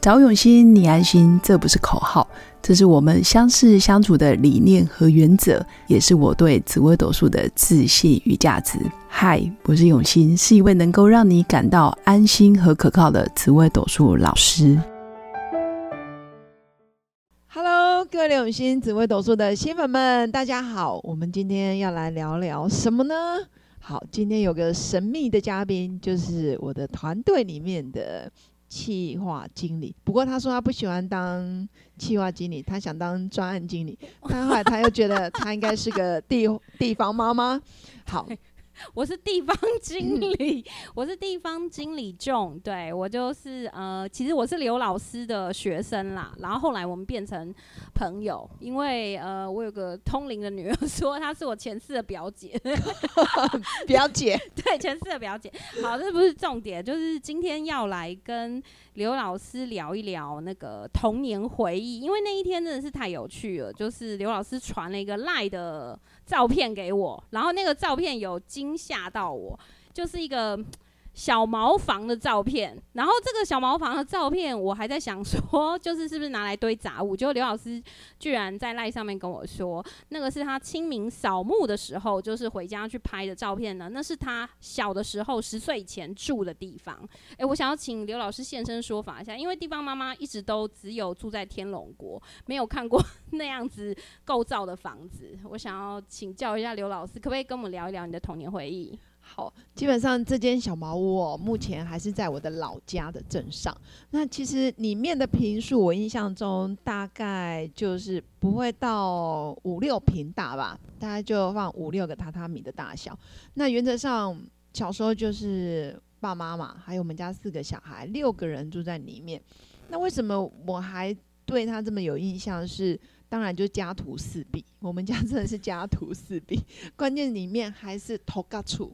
找永新，你安心，这不是口号，这是我们相识相处的理念和原则，也是我对紫微斗数的自信与价值。嗨，我是永新，是一位能够让你感到安心和可靠的紫微斗数老师。Hello，各位永新紫微斗数的新粉们，大家好，我们今天要来聊聊什么呢？好，今天有个神秘的嘉宾，就是我的团队里面的。企划经理，不过他说他不喜欢当企划经理，他想当专案经理。但后来他又觉得他应该是个地地方妈妈。好。我是地方 经理，我是地方经理仲，对我就是呃，其实我是刘老师的学生啦，然后后来我们变成朋友，因为呃，我有个通灵的女儿说她是我前世的表姐，表姐，对，前世的表姐。好，这不是重点，就是今天要来跟刘老师聊一聊那个童年回忆，因为那一天真的是太有趣了，就是刘老师传了一个赖的。照片给我，然后那个照片有惊吓到我，就是一个。小茅房的照片，然后这个小茅房的照片，我还在想说，就是是不是拿来堆杂物？结果刘老师居然在赖上面跟我说，那个是他清明扫墓的时候，就是回家去拍的照片呢。那是他小的时候十岁前住的地方。诶，我想要请刘老师现身说法一下，因为地方妈妈一直都只有住在天龙国，没有看过那样子构造的房子。我想要请教一下刘老师，可不可以跟我们聊一聊你的童年回忆？好，基本上这间小茅屋哦，目前还是在我的老家的镇上。那其实里面的平数，我印象中大概就是不会到五六平大吧，大概就放五六个榻榻米的大小。那原则上小时候就是爸妈嘛，还有我们家四个小孩，六个人住在里面。那为什么我还对他这么有印象？是当然就家徒四壁，我们家真的是家徒四壁，关键里面还是头嘎处。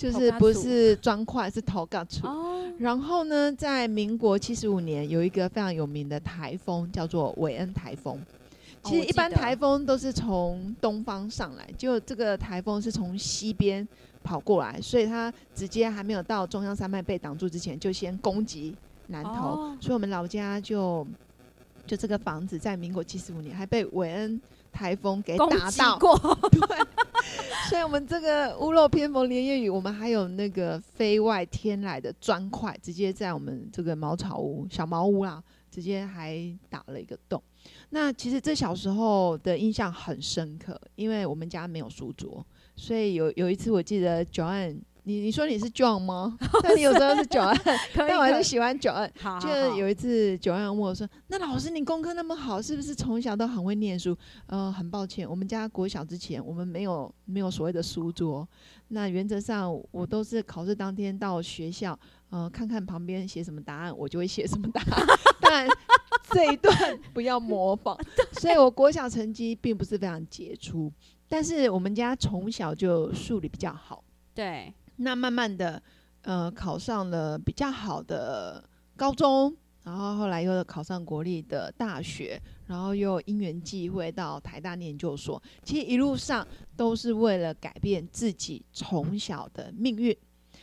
就是不是砖块，是头盖处。然后呢，在民国七十五年，有一个非常有名的台风，叫做韦恩台风。其实一般台风都是从东方上来，就这个台风是从西边跑过来，所以它直接还没有到中央山脉被挡住之前，就先攻击南投。所以我们老家就就这个房子，在民国七十五年还被韦恩台风给打到过。对。所以，我们这个屋漏偏逢连夜雨，我们还有那个飞外天来的砖块，直接在我们这个茅草屋、小茅屋啦，直接还打了一个洞。那其实这小时候的印象很深刻，因为我们家没有书桌，所以有有一次我记得，John。你你说你是 John 吗？但你有时候是九安，但我还是喜欢九安。就有一次九安问我说：“那老师你功课那么好，是不是从小都很会念书？”呃，很抱歉，我们家国小之前我们没有没有所谓的书桌。那原则上我都是考试当天到学校，呃，看看旁边写什么答案，我就会写什么答案。但这一段不要模仿。所以我国小成绩并不是非常杰出，但是我们家从小就数理比较好。对。那慢慢的，呃，考上了比较好的高中，然后后来又考上国立的大学，然后又因缘际会到台大念研究所。其实一路上都是为了改变自己从小的命运，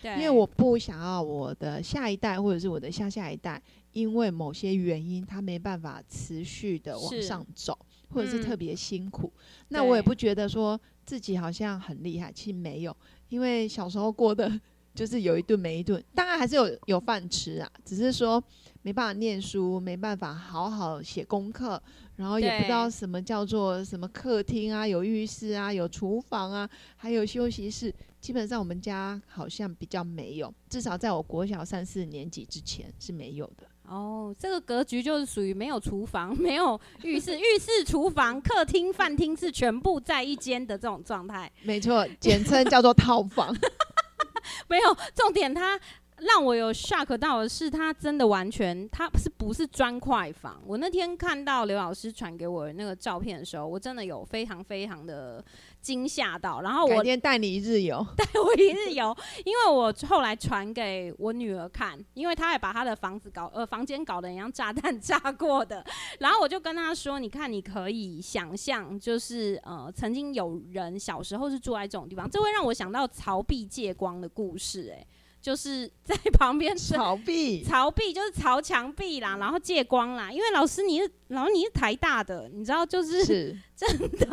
因为我不想要我的下一代或者是我的下下一代，因为某些原因他没办法持续的往上走，或者是特别辛苦。那我也不觉得说自己好像很厉害，其实没有。因为小时候过的就是有一顿没一顿，当然还是有有饭吃啊，只是说没办法念书，没办法好好写功课，然后也不知道什么叫做什么客厅啊，有浴室啊，有厨房啊，还有休息室，基本上我们家好像比较没有，至少在我国小三四年级之前是没有的。哦，这个格局就是属于没有厨房、没有浴室、浴室、厨房、客厅、饭厅是全部在一间的这种状态。没错，简称叫做套房。没有重点，它让我有 shock 到的是，他真的完全，他是不是砖块房？我那天看到刘老师传给我那个照片的时候，我真的有非常非常的。惊吓到，然后我今天带你一日游，带我一日游，因为我后来传给我女儿看，因为她也把她的房子搞呃房间搞得像炸弹炸过的，然后我就跟她说，你看你可以想象，就是呃曾经有人小时候是住在这种地方，这会让我想到曹碧借光的故事，哎，就是 在旁边逃避，逃避就是朝墙壁啦，然后借光啦。因为老师你是，然后你是台大的，你知道，就是是 真的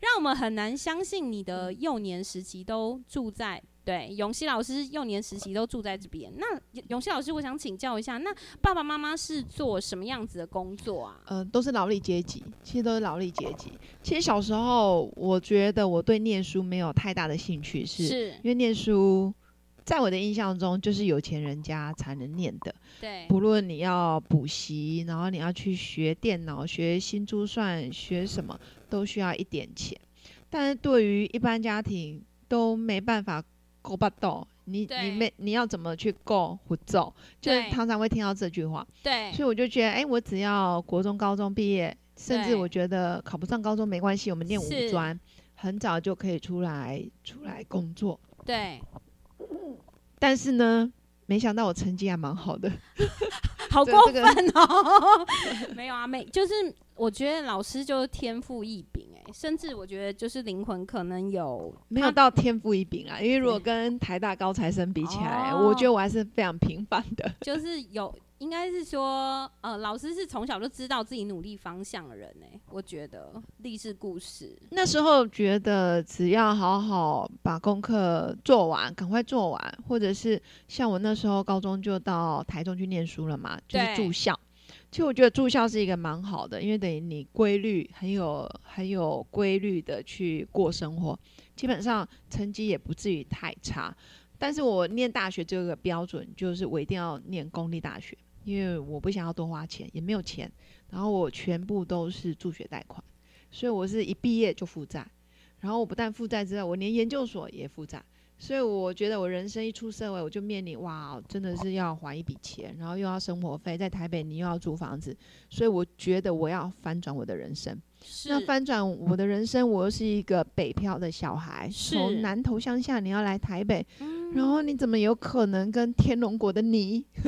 让我们很难相信你的幼年时期都住在。对，永熙老师幼年时期都住在这边。那永熙老师，我想请教一下，那爸爸妈妈是做什么样子的工作啊？呃，都是劳力阶级，其实都是劳力阶级。其实小时候，我觉得我对念书没有太大的兴趣，是因为念书在我的印象中就是有钱人家才能念的。对，不论你要补习，然后你要去学电脑、学新珠算、学什么，都需要一点钱。但是对于一般家庭都没办法。够不到，你你没你要怎么去够不走？就是常常会听到这句话。对，所以我就觉得，哎，我只要国中、高中毕业，甚至我觉得考不上高中没关系，我们念五专，很早就可以出来出来工作。对，但是呢，没想到我成绩还蛮好的，好过分哦！没有啊，没就是。我觉得老师就是天赋异禀哎，甚至我觉得就是灵魂可能有没有到天赋异禀啊？因为如果跟台大高材生比起来，我觉得我还是非常平凡的。就是有，应该是说，呃，老师是从小就知道自己努力方向的人诶。我觉得励志故事那时候觉得只要好好把功课做完，赶快做完，或者是像我那时候高中就到台中去念书了嘛，就是住校。其实我觉得住校是一个蛮好的，因为等于你规律很有很有规律的去过生活，基本上成绩也不至于太差。但是我念大学这个标准就是我一定要念公立大学，因为我不想要多花钱，也没有钱。然后我全部都是助学贷款，所以我是一毕业就负债。然后我不但负债之外，我连研究所也负债。所以我觉得我人生一出社会，我就面临哇，真的是要还一笔钱，然后又要生活费，在台北你又要租房子，所以我觉得我要翻转我的人生。那翻转我的人生，我又是一个北漂的小孩，从南投乡下你要来台北，然后你怎么有可能跟天龙国的你？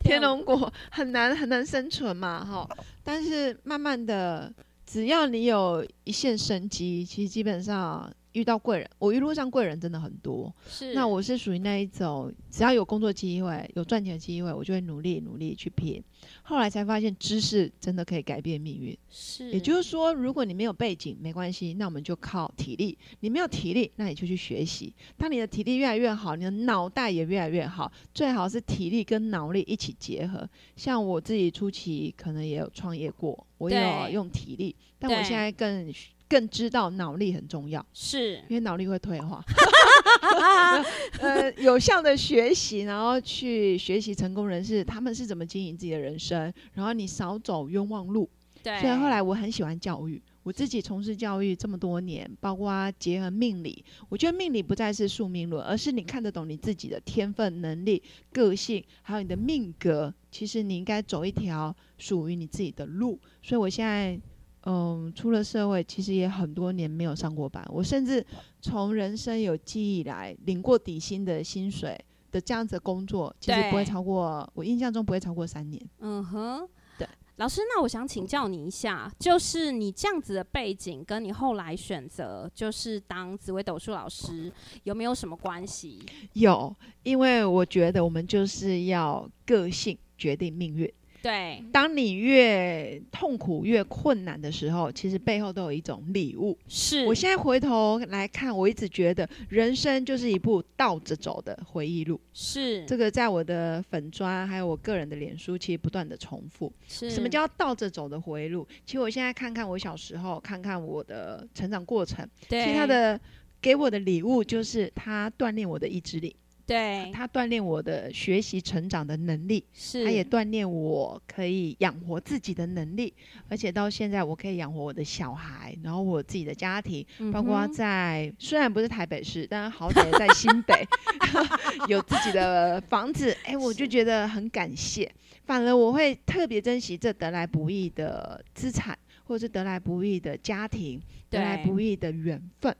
天龙国很难很难生存嘛，哈。但是慢慢的，只要你有一线生机，其实基本上。遇到贵人，我一路上贵人真的很多。是，那我是属于那一种，只要有工作机会、有赚钱的机会，我就会努力努力去拼。后来才发现，知识真的可以改变命运。是，也就是说，如果你没有背景，没关系，那我们就靠体力。你没有体力，那你就去学习。当你的体力越来越好，你的脑袋也越来越好，最好是体力跟脑力一起结合。像我自己初期可能也有创业过，我有用体力，但我现在更。更知道脑力很重要，是因为脑力会退化。呃，有效的学习，然后去学习成功人士他们是怎么经营自己的人生，然后你少走冤枉路。对，所以后来我很喜欢教育，我自己从事教育这么多年，包括结合命理，我觉得命理不再是宿命论，而是你看得懂你自己的天分、能力、个性，还有你的命格，其实你应该走一条属于你自己的路。所以我现在。嗯，出了社会，其实也很多年没有上过班。我甚至从人生有记忆来领过底薪的薪水的这样子的工作，其实不会超过我印象中不会超过三年。嗯哼，对，老师，那我想请教你一下，就是你这样子的背景，跟你后来选择就是当紫薇斗数老师，有没有什么关系？有，因为我觉得我们就是要个性决定命运。对，当你越痛苦、越困难的时候，其实背后都有一种礼物。是我现在回头来看，我一直觉得人生就是一部倒着走的回忆录。是这个，在我的粉砖还有我个人的脸书，其实不断的重复。是什么叫倒着走的回忆录？其实我现在看看我小时候，看看我的成长过程，其实他的给我的礼物就是他锻炼我的意志力。对。他锻炼我的学习成长的能力，是。他也锻炼我可以养活自己的能力，而且到现在我可以养活我的小孩，然后我自己的家庭，包括在虽然不是台北市，但好歹在新北 有自己的房子，哎，我就觉得很感谢。反而我会特别珍惜这得来不易的资产，或者是得来不易的家庭，得来不易的缘分，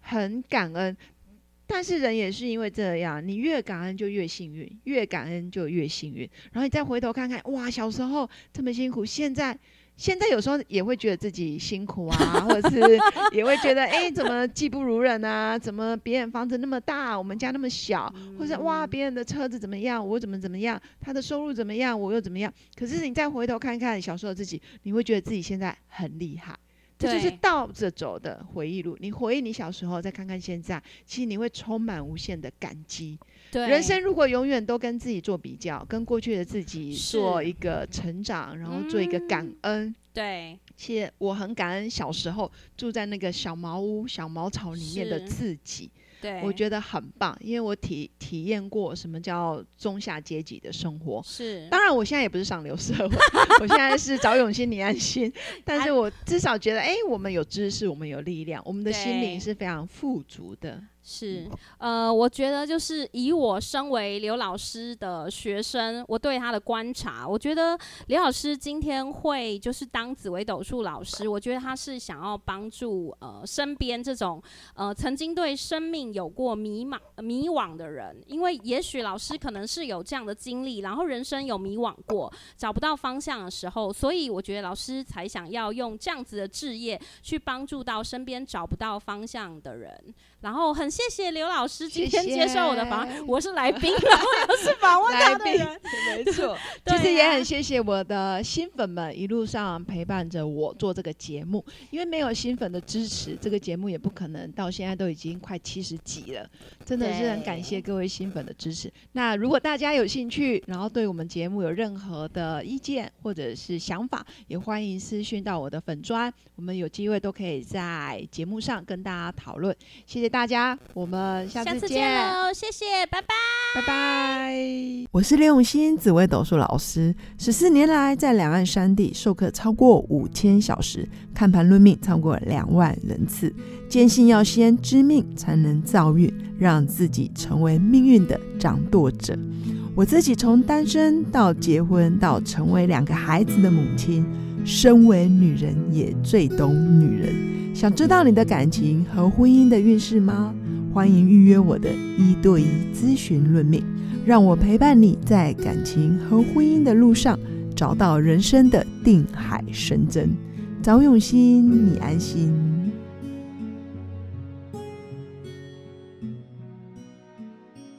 很感恩。但是人也是因为这样，你越感恩就越幸运，越感恩就越幸运。然后你再回头看看，哇，小时候这么辛苦，现在现在有时候也会觉得自己辛苦啊，或者是 也会觉得，哎，怎么技不如人啊？怎么别人房子那么大，我们家那么小？或者哇，别人的车子怎么样？我怎么怎么样？他的收入怎么样？我又怎么样？可是你再回头看看小时候自己，你会觉得自己现在很厉害。这就是倒着走的回忆录。你回忆你小时候，再看看现在，其实你会充满无限的感激。人生如果永远都跟自己做比较，跟过去的自己做一个成长，然后做一个感恩。对，其实我很感恩小时候住在那个小茅屋、小茅草里面的自己。对，我觉得很棒，因为我体体验过什么叫中下阶级的生活。是，当然我现在也不是上流社会，我现在是找永新，你安心。但是我至少觉得，哎，我们有知识，我们有力量，我们的心灵是非常富足的。是，呃，我觉得就是以我身为刘老师的学生，我对他的观察，我觉得刘老师今天会就是当紫微斗数老师，我觉得他是想要帮助呃身边这种呃曾经对生命有过迷茫迷惘的人，因为也许老师可能是有这样的经历，然后人生有迷惘过，找不到方向的时候，所以我觉得老师才想要用这样子的置业去帮助到身边找不到方向的人。然后很谢谢刘老师今天接受我的访问，我是来宾，然后又是访问他的人，没错。其实也很谢谢我的新粉们一路上陪伴着我做这个节目，因为没有新粉的支持，这个节目也不可能到现在都已经快七十集了，真的是很感谢各位新粉的支持。那如果大家有兴趣，然后对我们节目有任何的意见或者是想法，也欢迎私讯到我的粉砖，我们有机会都可以在节目上跟大家讨论。谢谢。大家，我们下次见喽！谢谢，拜拜，拜拜。我是刘永新，紫薇斗数老师。十四年来，在两岸山地授课超过五千小时，看盘论命超过两万人次。坚信要先知命，才能造运，让自己成为命运的掌舵者。我自己从单身到结婚，到成为两个孩子的母亲，身为女人，也最懂女人。想知道你的感情和婚姻的运势吗？欢迎预约我的一对一咨询论命，让我陪伴你在感情和婚姻的路上找到人生的定海神针。早永新，你安心。